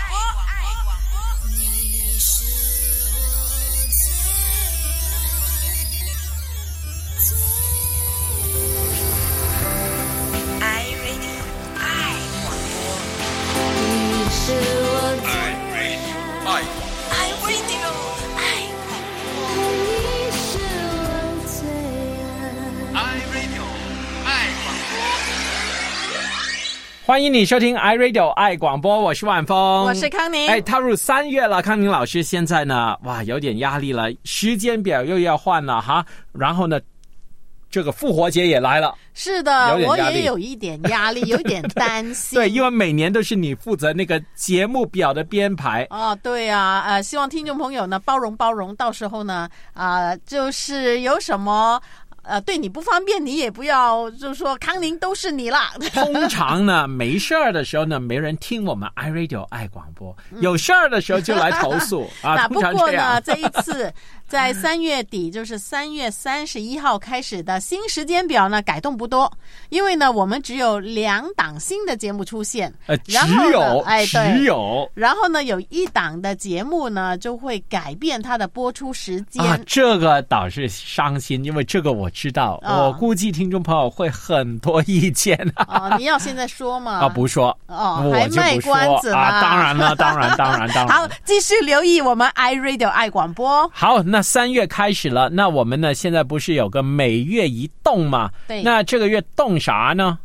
Oh. 欢迎你收听 iRadio 爱广播，我是万峰，我是康宁。哎，踏入三月了，康宁老师现在呢，哇，有点压力了，时间表又要换了哈，然后呢，这个复活节也来了，是的我也有一点压力，有点担心。对，因为每年都是你负责那个节目表的编排，哦，对啊，呃，希望听众朋友呢包容包容，到时候呢，啊、就是有什么呃对你不方便，你也不要就是说康宁都是你啦。通常呢，没事儿的时候呢，没人听我们 iRadio 爱广播；有事儿的时候就来投诉啊。不过呢。这一次在三月底，就是三月三十一号开始的新时间表呢，改动不多，因为呢，我们只有两档新的节目出现，呃，只有，哎，对只有然后呢，有一档的节目呢就会改变它的播出时间。啊，这个倒是伤心，因为这个我知道，哦我估计听众朋友会很多意见啊。哦，你要现在说吗？啊，不说哦我还卖关子呢啊！当然了，当然，当然，当然。好，继续留意我们 iRadio 爱广播。好，那三月开始了，那我们呢现在不是有个每月一动吗？对那这个月动啥呢？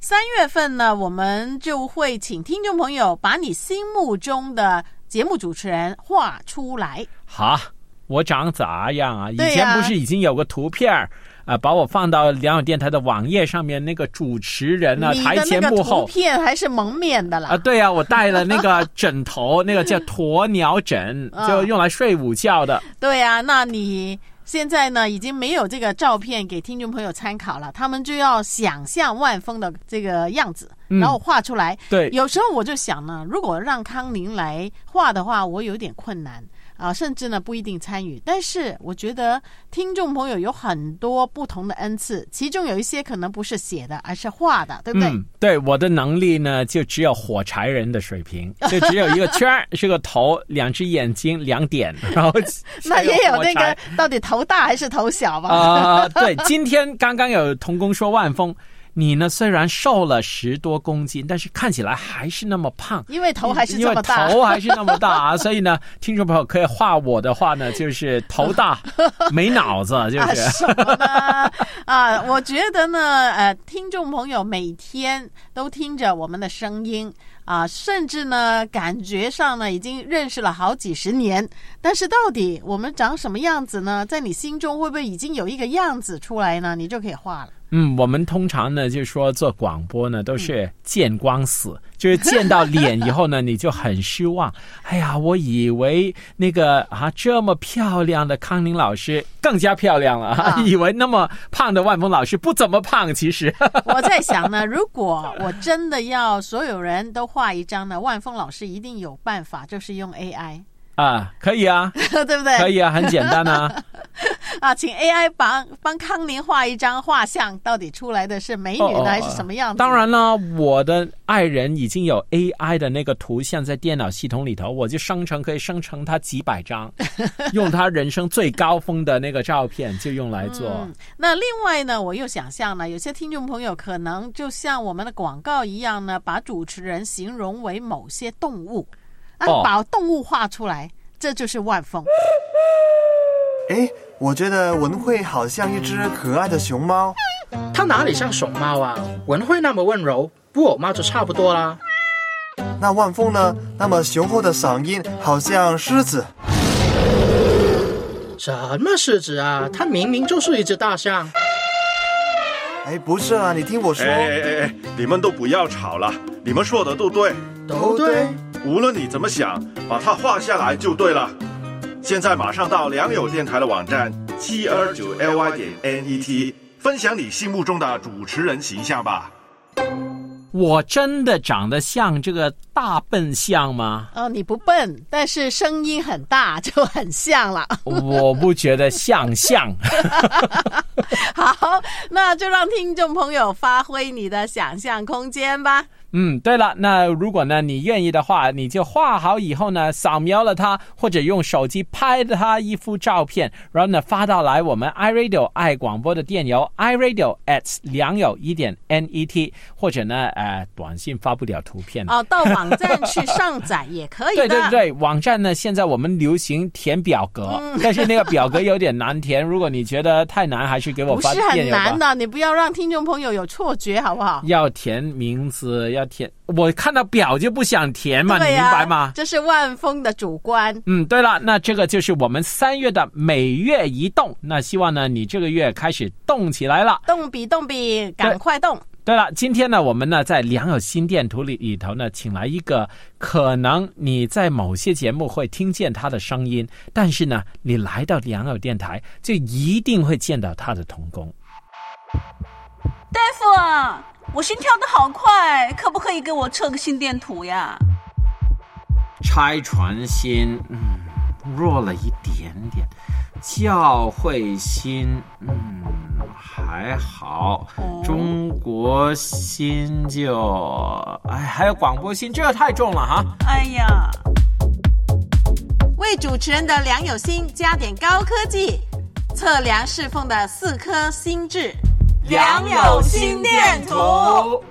三月份呢，我们就会请听众朋友把你心目中的节目主持人画出来。好，我长咋样啊？以前不是已经有个图片儿啊、把我放到良友电台的网页上面，那个主持人呢，台前幕后。片还是蒙面的啦。啊，对呀、我带了那个 枕头，那个叫鸵鸟枕，嗯就用来睡午觉的。对啊，那你现在呢已经没有这个照片给听众朋友参考了，他们就要想象万峰的这个样子，嗯然后画出来。对，有时候我就想呢，如果让康宁来画的话，我有点困难啊，甚至呢不一定参与。但是我觉得听众朋友有很多不同的恩赐，其中有一些可能不是写的，而是画的，对不对？嗯，对，我的能力呢，就只有火柴人的水平，就只有一个圈儿，是个头，两只眼睛，两点，然后 那也有那个到底头大还是头小吧？啊、对，今天刚刚有童工说万峰，你呢虽然瘦了十多公斤，但是看起来还是那么胖。因为头还是这么大。头还是那么大啊，所以呢，听众朋友可以画我的话呢，就是头大 没脑子，就啊，是。什么呢？啊，我觉得呢，呃，听众朋友每天都听着我们的声音啊，甚至呢，感觉上呢已经认识了好几十年。但是到底我们长什么样子呢？在你心中会不会已经有一个样子出来呢？你就可以画了。嗯，我们通常呢，就是说做广播呢，都是见光死，就是见到脸以后呢，你就很失望。哎呀，我以为那个啊这么漂亮的康宁老师更加漂亮了，啊。以为那么胖的万峰老师不怎么胖，其实。我在想呢，如果我真的要所有人都画一张呢，万峰老师一定有办法，就是用 AI，啊，可以啊，对不对？可以啊，很简单啊。啊，请 AI 帮帮康宁画一张画像，到底出来的是美女还是什么样子？当然了，我的爱人已经有 AI 的那个图像在电脑系统里头，我就生成可以生成他几百张，用他人生最高峰的那个照片就用来做。嗯，那另外呢，我又想象呢，有些听众朋友可能就像我们的广告一样呢，把主持人形容为某些动物，把动物画出来，这就是万峰。哎，我觉得文慧好像一只可爱的熊猫。它哪里像熊猫啊？文慧那么温柔，布偶猫就差不多啦。那万峰呢？那么雄厚的嗓音好像狮子。什么狮子啊？它明明就是一只大象。哎，不是啊，你听我说，哎哎哎哎，你们都不要吵了，你们说的都对，都对，无论你怎么想，把它画下来就对了。现在马上到良友电台的网站七二九 ly 点 net，分享你心目中的主持人形象吧。我真的长得像这个大笨象吗？哦，你不笨，但是声音很大，就很像了。我不觉得像像。好，那就让听众朋友发挥你的想象空间吧。嗯，对了，那如果呢你愿意的话，你就画好以后呢，扫描了它，或者用手机拍了它一幅照片，然后呢发到来我们 iRadio 爱广播的电邮 iRadio at 良友一点 net，或者呢呃短信发不了图片。哦，到网站去上载也可以的。对对对，网站呢，现在我们流行填表格，嗯但是那个表格有点难填。如果你觉得太难，还是给我发不是很难。的，你不要让听众朋友有错觉，好不好？要填名字，要填。我看到表就不想填嘛，你明白吗？这是万峰的主观。嗯，对了，那这个就是我们三月的每月一动。那希望呢，你这个月开始动起来了。动笔动笔，赶快动！对了，今天呢，我们呢在良友心电图里里头呢，请来一个可能你在某些节目会听见他的声音，但是呢，你来到良友电台就一定会见到他的童工。大夫啊，我心跳的好快，可不可以给我测个心电图呀？拆船心，嗯，弱了一点点；教会心，嗯，还好；中国心就，哎，还有广播心，这个太重了哈。哎呀，为主持人的良友心加点高科技，测量侍奉的四颗心智。良友心电图。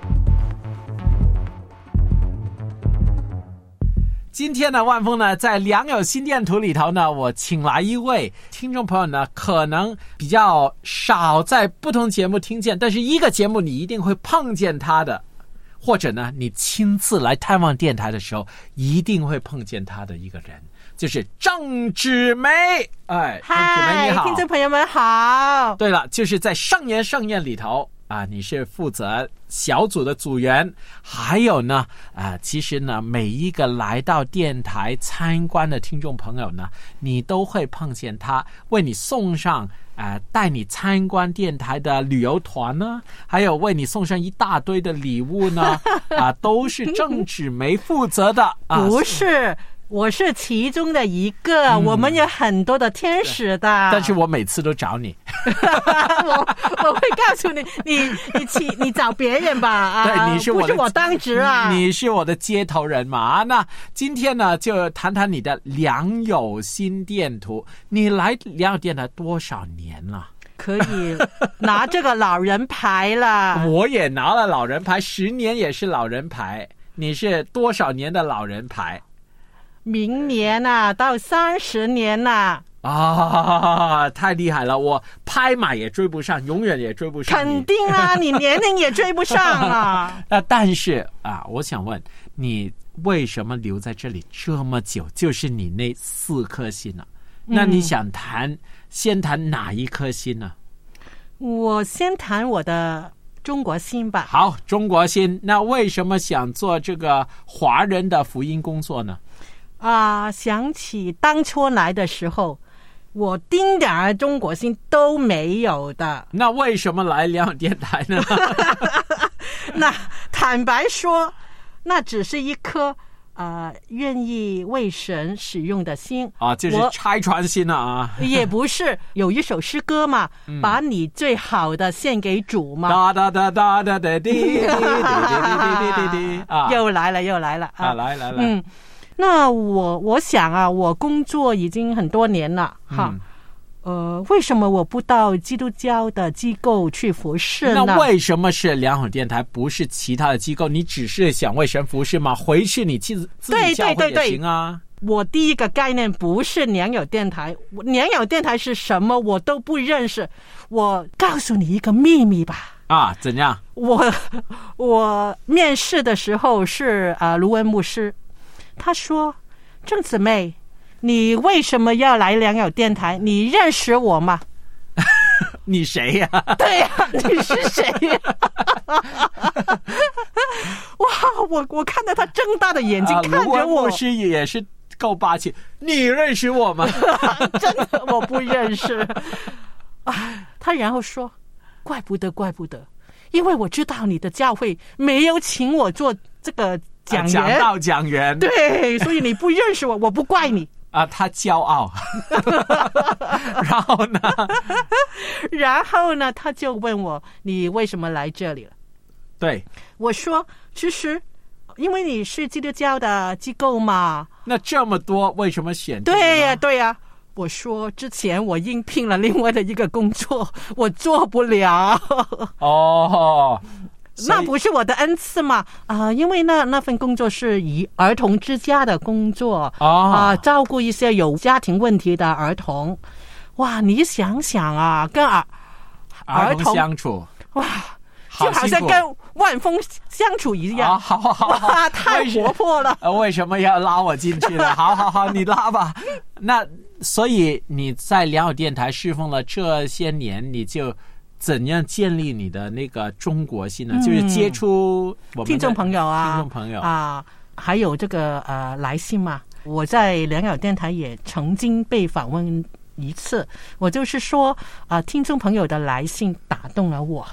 今天呢，万峰呢在良友心电图里头呢，我请来一位听众朋友呢，可能比较少在不同节目听见，但是一个节目你一定会碰见他的，或者呢，你亲自来探望电台的时候，一定会碰见他的一个人，就是郑芷梅。哎，郑芷梅你好，听众朋友们好。对了，就是在盛宴盛宴里头啊，你是负责小组的组员，还有呢啊，其实呢，每一个来到电台参观的听众朋友呢，你都会碰见他，为你送上。啊、带你参观电台的旅游团呢，还有为你送上一大堆的礼物呢，啊，都是郑芷梅负责的啊。不是，我是其中的一个。我们有很多的天使的，但是我每次都找你，我我会告诉你，你你去你找别人吧啊！对，你是我不是我当值啊？你是我的接头人嘛？啊，那今天呢，就谈谈你的良友心电图。你来良友电台多少年了？可以拿这个老人牌了。我也拿了老人牌，十年也是老人牌。你是多少年的老人牌？明年啊，到三十年呐、啊，太厉害了！我拍马也追不上，永远也追不上你。肯定啊，你年龄也追不上啊。那，但是啊，我想问你，为什么留在这里这么久？就是你那四颗心呢、那你想谈，先谈哪一颗心呢？我先谈我的中国心吧。好，中国心。那为什么想做这个华人的福音工作呢？啊，想起当初来的时候，我丁点儿中国心都没有的。那为什么来良友电台呢？那坦白说，那只是一颗呃愿意为神使用的心啊，就是拆穿心了啊！也不是有一首诗歌嘛，把你最好的献给主嘛。哒哒哒哒哒哒滴滴滴滴滴滴滴啊！又来了，又来了啊，来来来，嗯，那我我想啊，我工作已经很多年了，哈。嗯呃，为什么我不到基督教的机构去服侍呢？那为什么是良友电台，不是其他的机构？你只是想为神服侍吗？回去你自自己教会也行啊。我第一个概念不是良友电台，良友电台是什么我都不认识。我告诉你一个秘密吧。啊，怎样？我我面试的时候是啊、呃、卢文牧师，他说郑姊妹。你为什么要来良友电台？你认识我吗？你谁呀、啊？对呀、啊，你是谁呀、啊？哇！我我看到他睁大的眼睛看着我，牧师也是够霸气。你认识我吗？真的我不认识。啊！他然后说：“怪不得，怪不得，因为我知道你的教会没有请我做这个讲员，讲员。对，所以你不认识我，我不怪你。”啊，他骄傲，然后呢？然后呢？他就问我：“你为什么来这里了？”对，我说：“其实因为你是基督教的机构嘛。那这么多，为什么选？对呀、对呀、我说之前我应聘了另外的一个工作，我做不了，哦，那不是我的恩赐嘛？啊、因为那那份工作是以儿童之家的工作哦啊、照顾一些有家庭问题的儿童。哇，你想想啊，跟儿儿童相处，哇，就好像跟万峰相处一样。啊，好好好好，哇，太活泼了。呃，为什么要拉我进去呢？好好好，你拉吧。那所以你在良友电台侍奉了这些年，你就怎样建立你的那个中国性呢？就是接触我们听众朋友啊，听众朋友啊，还有这个呃来信嘛，我在良友电台也曾经被访问一次，我就是说啊、听众朋友的来信打动了我，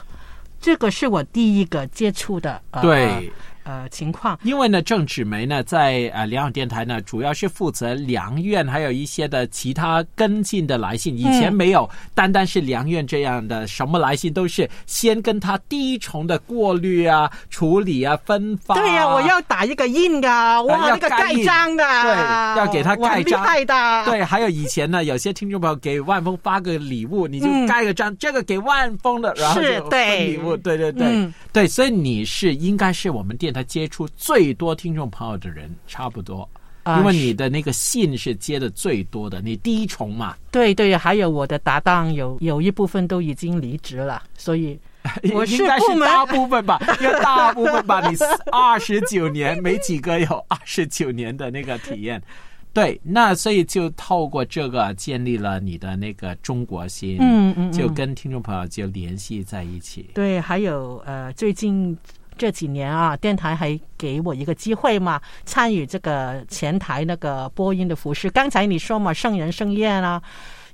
这个是我第一个接触的呃对。呃情况。因为呢，郑芷梅呢，在呃良友电台呢，主要是负责良院，还有一些的其他跟进的来信。以前没有单单是良院这样的，什么来信都是先跟他第一重的过滤啊、处理啊、分发、啊。对呀、我要打一个印啊，哇，要那个盖章的，对要给他盖章。的，对，还有以前呢，有些听众朋友给万峰发个礼物，你就嗯。盖个章，这个给万峰的，然后是就礼物，对对对、嗯。对，所以你是应该是我们电台接触最多听众朋友的人，差不多。啊因为你的那个信是接的最多的，你第一重嘛，对对，还有我的搭档有有一部分都已经离职了，所以 我是应该部门是大部分吧，因为大部分吧，你二十九年没几个有 二十九年的那个体验。对，那所以就透过这个建立了你的那个中国心，嗯嗯嗯就跟听众朋友就联系在一起。对，还有呃，最近这几年啊，电台还给我一个机会嘛，参与这个前台那个播音的服饰。刚才你说嘛，圣人盛宴啊，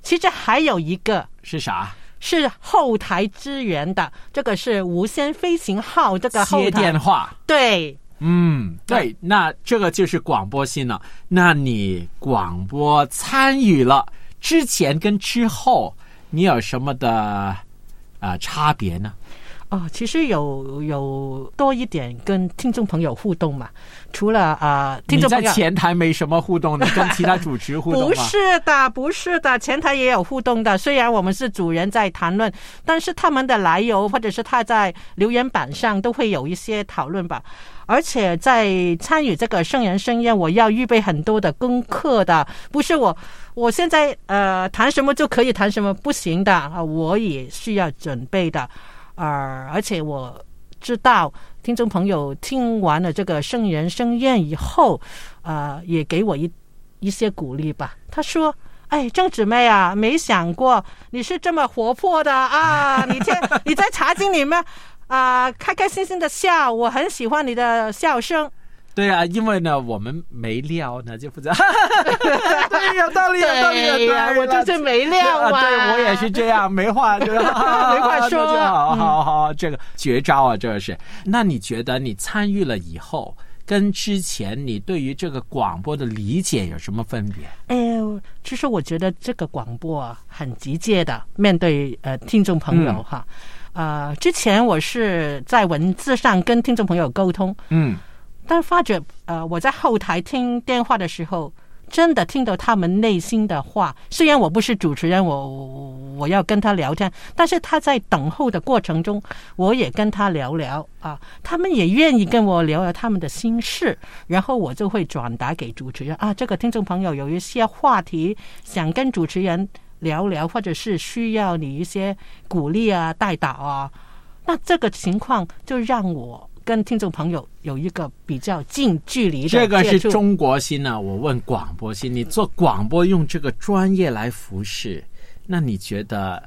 其实还有一个是啥？是后台支援的，这个是无线飞行号这个后接台电话。对。嗯，对，那这个就是广播信了。那你广播参与了之前跟之后，你有什么的啊、呃差别呢？哦，其实有有多一点跟听众朋友互动嘛，除了啊、呃听众朋友前台没什么互动，的跟其他主持互动吗？不是的，不是的，前台也有互动的。虽然我们是主人在谈论，但是他们的来由或者是他在留言板上都会有一些讨论吧。而且在参与这个圣人盛宴，我要预备很多的功课的，不是我我现在呃谈什么就可以谈什么，不行的啊，我也需要准备的。呃，而且我知道听众朋友听完了这个圣人盛宴以后，呃，也给我一一些鼓励吧。他说：“哎，郑姊妹啊，没想过你是这么活泼的啊！你天你在茶经里面啊、开开心心的笑，我很喜欢你的笑声。对啊，因为呢，我们没料呢，就负责。对，有道理，有道理，有道理。呀，我就是没料啊，啊！对我也是这样，没话就没话说就好嗯好好，这个绝招啊，这个是。那你觉得你参与了以后，跟之前你对于这个广播的理解有什么分别？哎，其实我觉得这个广播啊，很直接的面对呃听众朋友嗯哈。呃，之前我是在文字上跟听众朋友沟通，嗯，但发觉呃我在后台听电话的时候，真的听到他们内心的话。虽然我不是主持人，我我要跟他聊天，但是他在等候的过程中，我也跟他聊聊啊，他们也愿意跟我聊聊他们的心事，然后我就会转达给主持人啊，这个听众朋友有一些话题想跟主持人聊聊，或者是需要你一些鼓励啊、带导啊，那这个情况就让我。跟听众朋友有一个比较近距离的这个是中国心呢、我问广播心，你做广播用这个专业来服侍，那你觉得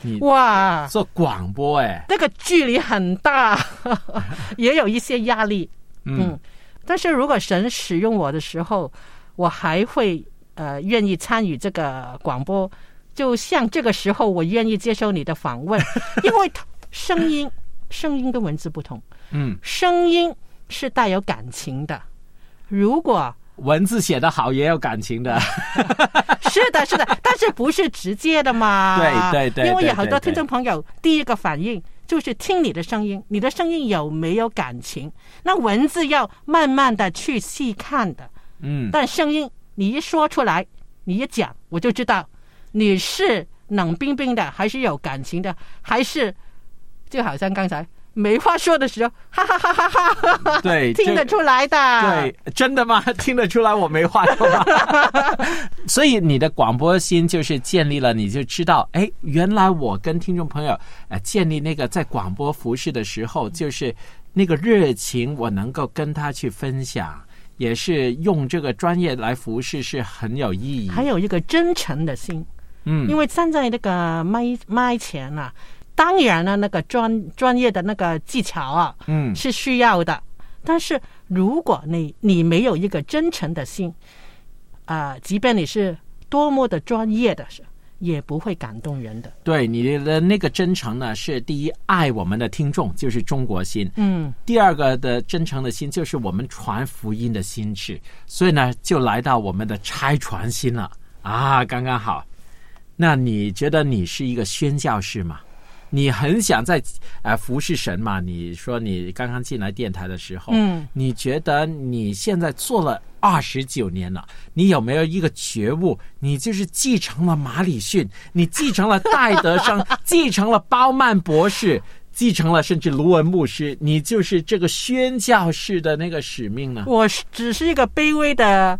你哇，做广播哎，那个距离很大，也有一些压力。嗯。嗯，但是如果神使用我的时候，我还会呃愿意参与这个广播，就像这个时候我愿意接受你的访问，因为声音声音跟文字不同，嗯，声音是带有感情的。如果文字写得好也有感情的，是的，是的，但是不是直接的嘛？对对对因为有很多听众朋友第一个反应就是听你的声音，你的声音有没有感情？那文字要慢慢的去细看的，嗯，但声音你一说出来，你一讲，我就知道你是冷冰冰的，还是有感情的，还是就好像刚才没话说的时候，哈哈哈哈哈哈哈，对 听得出来的。对，真的吗？听得出来我没话说吗？所以你的广播心就是建立了，你就知道，哎，原来我跟听众朋友呃建立那个在广播服饰的时候，就是那个热情，我能够跟他去分享，也是用这个专业来服侍是很有意义。还有一个真诚的心，嗯，因为站在那个麦麦前啊，当然了，那个专专业的那个技巧啊，嗯是需要的。但是如果你你没有一个真诚的心，啊、即便你是多么的专业的，也不会感动人的。对你的那个真诚呢，是第一爱我们的听众，就是中国心。嗯，第二个的真诚的心，就是我们传福音的心智。所以呢，就来到我们的拆船心了啊，刚刚好。那你觉得你是一个宣教士吗？你很想在呃服侍神嘛？你说你刚刚进来电台的时候，嗯，你觉得你现在做了二十九年了，你有没有一个觉悟？你就是继承了马里逊，你继承了戴德生，继承了包曼博士，继承了甚至卢文牧师，你就是这个宣教士的那个使命呢？我是只是一个卑微的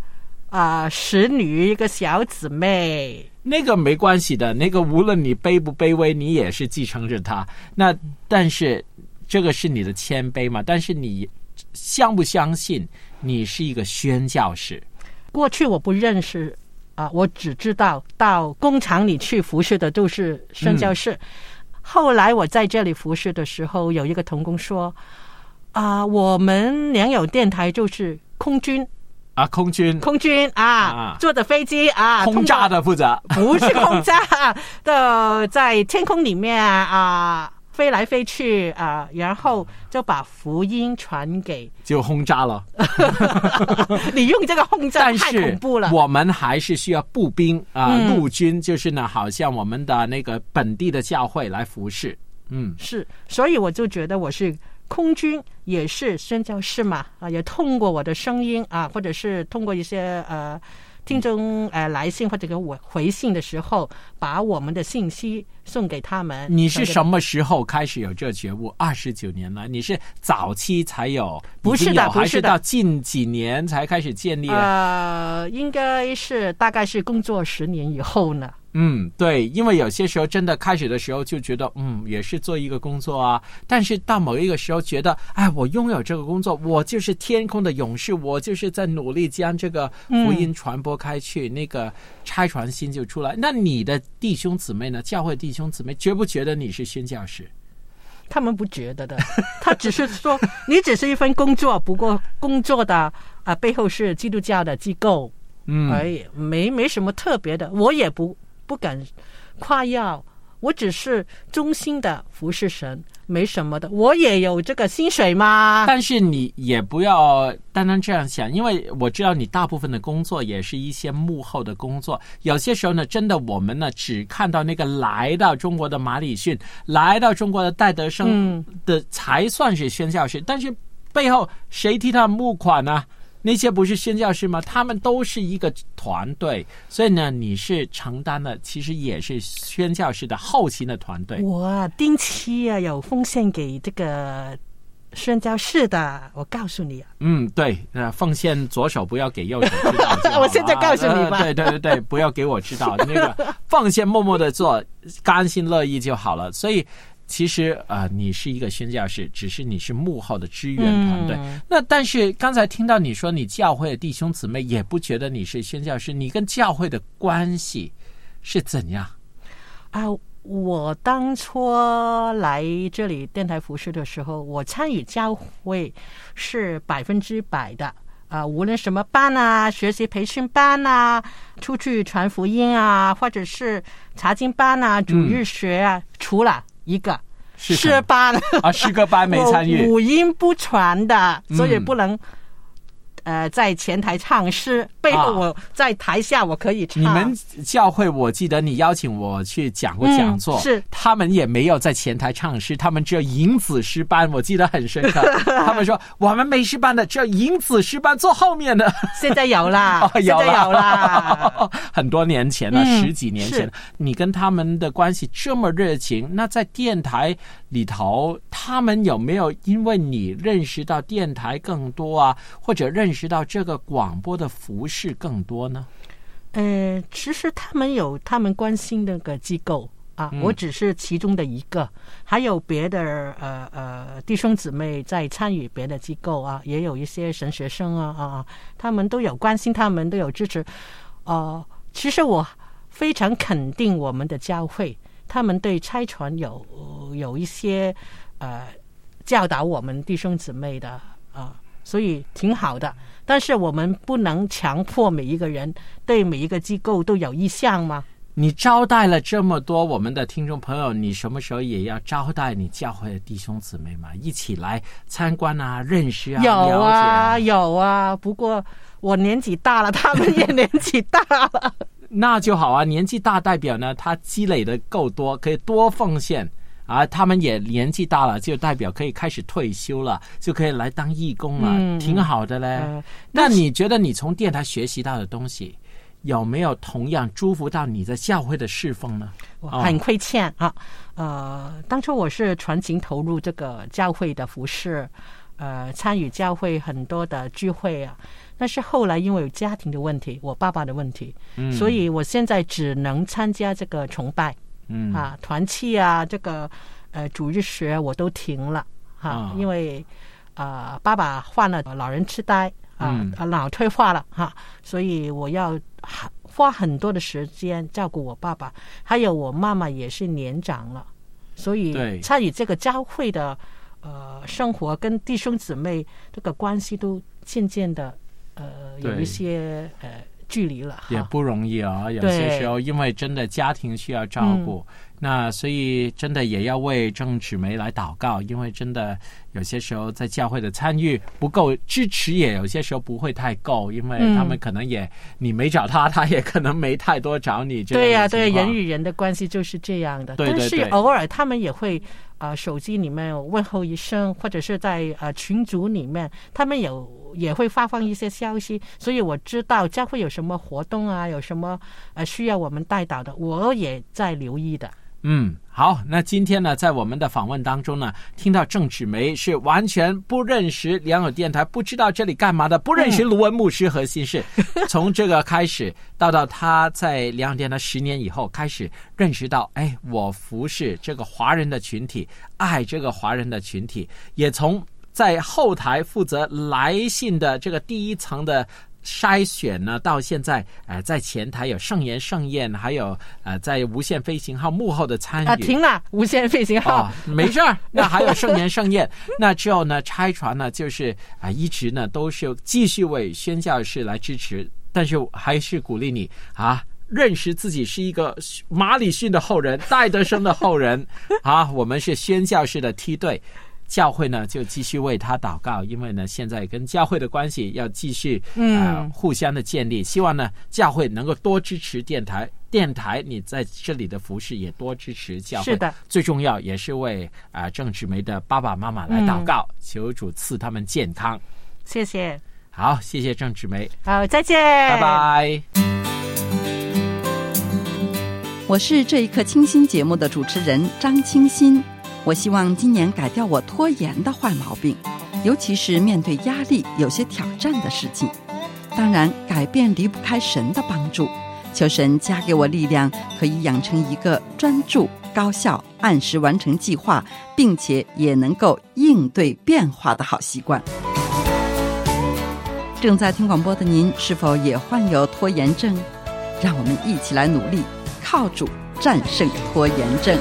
啊、使女，一个小姊妹。那个没关系的，那个无论你卑不卑微，你也是继承着他。那但是这个是你的谦卑嘛？但是你相不相信你是一个宣教士？过去我不认识啊、我只知道到工厂里去服侍的都是宣教士。后来我在这里服侍的时候，有一个童工说：“啊、我们良友电台就是空军，啊，空军空军啊，啊坐着飞机啊，轰炸的的负责。不是轰炸 的，在天空里面啊。”飞来飞去啊，然后就把福音传给就轰炸了，你，用这个轰炸太恐怖了。我们还是需要步兵啊、嗯陆军，就是呢，好像我们的那个本地的教会来服侍。嗯，是，所以我就觉得我是空军，也是宣教士嘛，啊，也通过我的声音啊，或者是通过一些呃听众呃来信或者给我回信的时候，把我们的信息送给他们。你是什么时候开始有这觉悟？二十九年了，你是早期才有，不是的不是的还是到近几年才开始建立的？呃，应该是大概是工作十年以后呢。嗯，对，因为有些时候真的开始的时候就觉得，嗯，也是做一个工作啊，但是到某一个时候觉得，哎，我拥有这个工作，我就是天空的勇士，我就是在努力将这个福音传播开去，那个拆船心就出来。那你的弟兄姊妹呢？教会弟兄姊妹觉不觉得你是宣教士？他们不觉得的，他只是说你只是一份工作，不过工作的啊、背后是基督教的机构，嗯，而已，没没什么特别的，我也不不敢夸耀，我只是衷心的服侍神，没什么的，我也有这个薪水嘛。但是你也不要单单这样想，因为我知道你大部分的工作也是一些幕后的工作。有些时候呢，真的我们呢只看到那个来到中国的马里逊，来到中国的戴德生的才算是宣教士，但是背后谁替他募款呢？那些不是宣教士吗？他们都是一个团队，所以呢，你是承担了，其实也是宣教士的后勤的团队。我啊，定期啊有奉献给这个宣教士的，我告诉你啊，嗯，对，呃，奉献左手不要给右手知道。我现在告诉你吧呃对对对对，不要给我知道，那个奉献默默的做，甘心乐意就好了。所以。其实呃，你是一个宣教士，只是你是幕后的支援团队。嗯那但是刚才听到你说，你教会的弟兄姊妹也不觉得你是宣教士，你跟教会的关系是怎样？啊，我当初来这里电台服饰的时候，我参与教会是百分之百的。啊，无论什么班啊，学习培训班啊，出去传福音啊，或者是查经班啊、主日学啊，除了一个。是班，啊，诗歌班没参与。我五音不全的，所以嗯。不能。呃在前台唱诗，背后啊我在台下我可以唱。你们教会，我记得你邀请我去讲过讲座，嗯是他们也没有在前台唱诗，他们只有银子诗班，我记得很深刻。他们说我们没诗班的只有银子诗班坐后面的，现在有啦，有在有啦。很多年前了，嗯十几年前，你跟他们的关系这么热情，那在电台里头，他们有没有因为你认识到电台更多啊，或者认识到这个广播的服饰更多呢？呃，其实他们有他们关心那个机构啊，嗯我只是其中的一个，还有别的呃呃弟兄姊妹在参与别的机构啊，也有一些神学生啊啊，啊他们都有关心，他们都有支持。呃，其实我非常肯定我们的教会，他们对拆船有有一些呃教导我们弟兄姊妹的啊、所以挺好的。但是我们不能强迫每一个人对每一个机构都有意向吗？你招待了这么多我们的听众朋友，你什么时候也要招待你教会的弟兄姊妹嘛？一起来参观啊，认识啊，有啊，有啊。不过我年纪大了，他们也年纪大了。那就好啊。年纪大代表呢，他积累的够多，可以多奉献啊。他们也年纪大了，就代表可以开始退休了，就可以来当义工了，嗯挺好的嘞。呃那你觉得你从电台学习到的东西，有没有同样祝福到你的教会的侍奉呢？很亏欠啊。呃，当初我是全情投入这个教会的服饰，呃，参与教会很多的聚会啊。但是后来因为有家庭的问题，我爸爸的问题，嗯所以我现在只能参加这个崇拜。嗯。啊，团契啊，这个呃主日学我都停了哈、啊。因为啊、爸爸患了老人痴呆啊脑退化了哈、所以我要哈花很多的时间照顾我爸爸，还有我妈妈也是年长了，所对以参与这个教会的呃生活跟弟兄姊妹这个关系都渐渐的呃有一些呃距离了。也不容易啊、有些时候因为真的家庭需要照顾，那所以真的也要为郑芷梅来祷告，因为真的有些时候在教会的参与不够，支持也有些时候不会太够，因为嗯他们可能也、你没找他，他也可能没太多找你。对呀、情对，人与人的关系就是这样的。对对但是偶尔他们也会呃手机里面问候一声，或者是在呃群组里面，他们有也会发放一些消息，所以我知道将会有什么活动啊，有什么呃需要我们带导的，我也在留意的。嗯，好，那今天呢，在我们的访问当中呢，听到郑芷梅是完全不认识良友电台，不知道这里干嘛的，不认识卢文牧师和新事。从这个开始，到到他在良友电台十年以后，开始认识到，哎，我服侍这个华人的群体，爱这个华人的群体，也从在后台负责来信的这个第一层的。筛选呢，到现在，呃，在前台有盛言盛宴，还有呃，在无线飞行号幕后的参与。啊，停了，无线飞行号。哦，没事儿。那还有盛言盛宴，那之后呢，拆船呢，就是啊、一直呢都是继续为宣教士来支持，但是还是鼓励你啊。认识自己是一个马里逊的后人，戴德生的后人 啊，我们是宣教士的梯队，教会呢就继续为他祷告，因为呢现在跟教会的关系要继续呃嗯互相的建立，希望呢教会能够多支持电台，电台你在这里的服饰也多支持教会。是的，最重要也是为啊、呃郑志梅的爸爸妈妈来祷告，求主赐他们健康。谢谢，好，谢谢郑志梅，好，再见，拜拜。我是这一刻清新节目的主持人张清新。我希望今年改掉我拖延的坏毛病，尤其是面对压力、有些挑战的事情。当然，改变离不开神的帮助，求神加给我力量，可以养成一个专注、高效、按时完成计划，并且也能够应对变化的好习惯。正在听广播的您，是否也患有拖延症？让我们一起来努力，靠主战胜拖延症。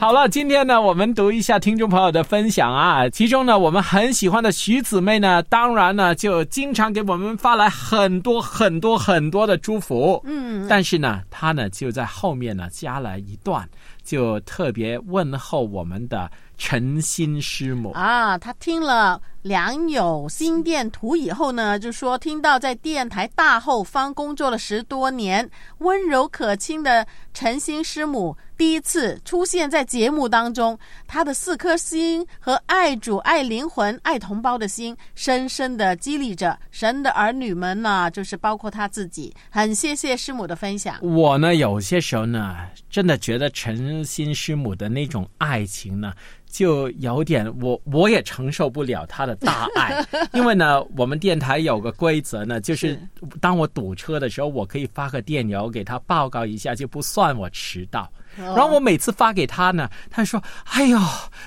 好了，今天呢，我们读一下听众朋友的分享啊。其中呢，我们很喜欢的徐姊妹呢，当然呢，就经常给我们发来很多很多很多的祝福。嗯，但是呢，她呢就在后面呢加了一段，就特别问候我们的诚心师母。啊，他听了良友心电图以后呢，就说听到在电台大后方工作了十多年，温柔可亲的诚心师母第一次出现在节目当中，他的四颗心和爱主、爱灵魂、爱同胞的心，深深的激励着神的儿女们呢，就是包括他自己。很谢谢师母的分享。我呢，有些时候呢，真的觉得诚心师母的那种爱情呢，就有点我我也承受不了他的大爱，因为呢，我们电台有个规则呢，就是当我堵车的时候，我可以发个电邮给他报告一下，就不算我迟到。然后我每次发给他呢，他说：“哎呦，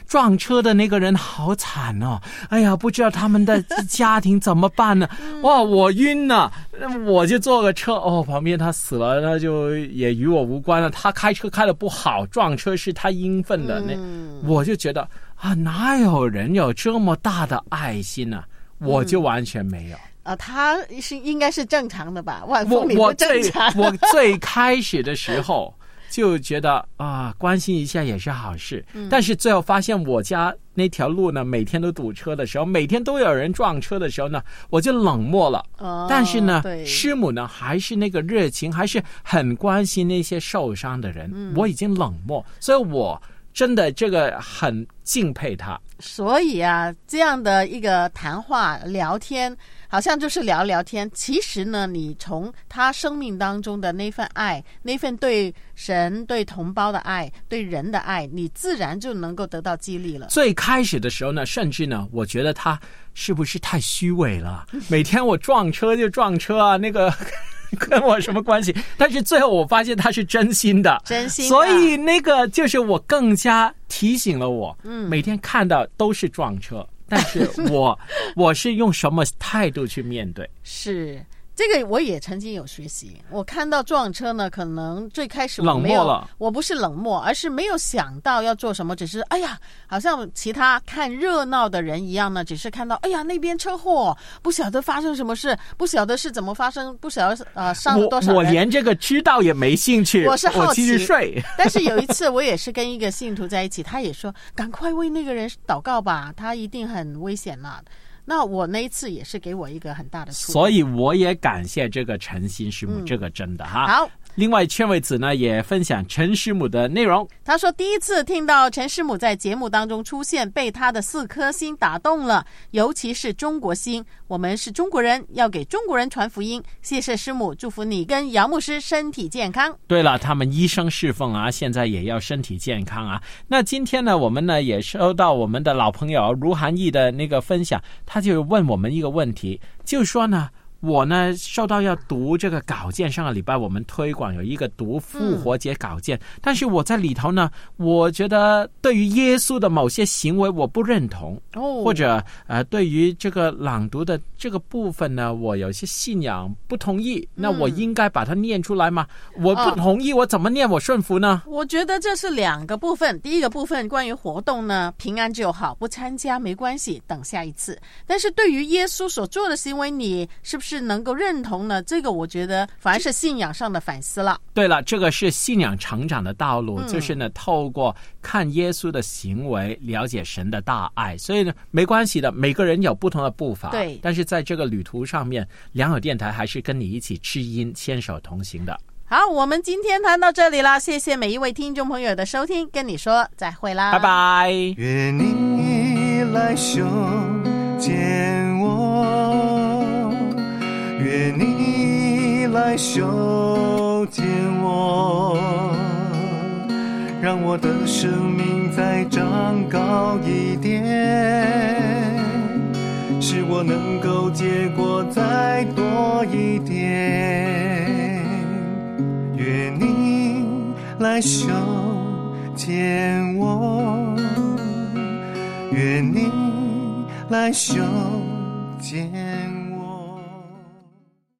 撞车的那个人好惨哦！哎呀，不知道他们的家庭怎么办呢？哇，我晕了，我就坐个车哦，旁边他死了，那就也与我无关了。他开车开的不好，撞车是他应分的。那我就觉得啊，哪有人有这么大的爱心呢、我就完全没有。啊，他是应该是正常的吧？万我我最常。我最开始的时候就觉得啊，关心一下也是好事。嗯但是最后发现我家那条路呢，每天都堵车的时候，每天都有人撞车的时候呢，我就冷漠了。哦但是呢，师母呢还是那个热情，还是很关心那些受伤的人。嗯我已经冷漠，所以我真的这个很敬佩他。所以啊，这样的一个谈话聊天，好像就是聊聊天。其实呢，你从他生命当中的那份爱，那份对神、对同胞的爱、对人的爱，你自然就能够得到激励了。最开始的时候呢，甚至呢，我觉得他是不是太虚伪了？每天我撞车就撞车啊，那个 跟我什么关系？但是最后我发现他是真心的，真心的所以那个就是我更加提醒了我，嗯每天看到都是撞车，但是我 我是用什么态度去面对？是。这个我也曾经有学习，我看到撞车呢，可能最开始我冷漠没有了，我不是冷漠，而是没有想到要做什么，只是哎呀，好像其他看热闹的人一样呢，只是看到哎呀那边车祸，不晓得发生什么事，不晓得是怎么发生，不晓得呃伤了多少人。我连这个知道也没兴趣，我是好奇睡。但是有一次，我也是跟一个信徒在一起，他也说赶快为那个人祷告吧，他一定很危险了。那我那一次也是给我一个很大的触动。所以我也感谢这个诚心师母，嗯这个真的哈。好，另外，劝位子呢也分享陈师母的内容。他说第一次听到陈师母在节目当中出现，被他的四颗心打动了，尤其是中国心。我们是中国人，要给中国人传福音。谢谢师母，祝福你跟杨牧师身体健康。对了，他们医生侍奉啊，现在也要身体健康啊。那今天呢，我们呢也收到我们的老朋友卢涵义的那个分享，他就问我们一个问题，就说呢。我呢，受到要读这个稿件，上个礼拜我们推广有一个读复活节稿件，但是我在里头呢，我觉得对于耶稣的某些行为我不认同，哦或者呃，对于这个朗读的这个部分呢，我有些信仰不同意，那我应该把它念出来吗？我不哦同意，我怎么念我顺服呢？我觉得这是两个部分。第一个部分关于活动呢，平安就好，不参加没关系，等下一次。但是对于耶稣所做的行为，你是不是能够认同呢？这个我觉得反而是信仰上的反思了。对了，这个是信仰成长的道路，嗯就是呢，透过看耶稣的行为，了解神的大爱。所以呢，没关系的，每个人有不同的步伐。对但是在这个旅途上面，良友电台还是跟你一起知音，牵手同行的。好，我们今天谈到这里了，谢谢每一位听众朋友的收听，跟你说再会啦，拜。拜。愿你来修剪我，愿你来修剪我，让我的生命再长高一点，使我能够结果再多一点。愿你来修剪我，愿你来修剪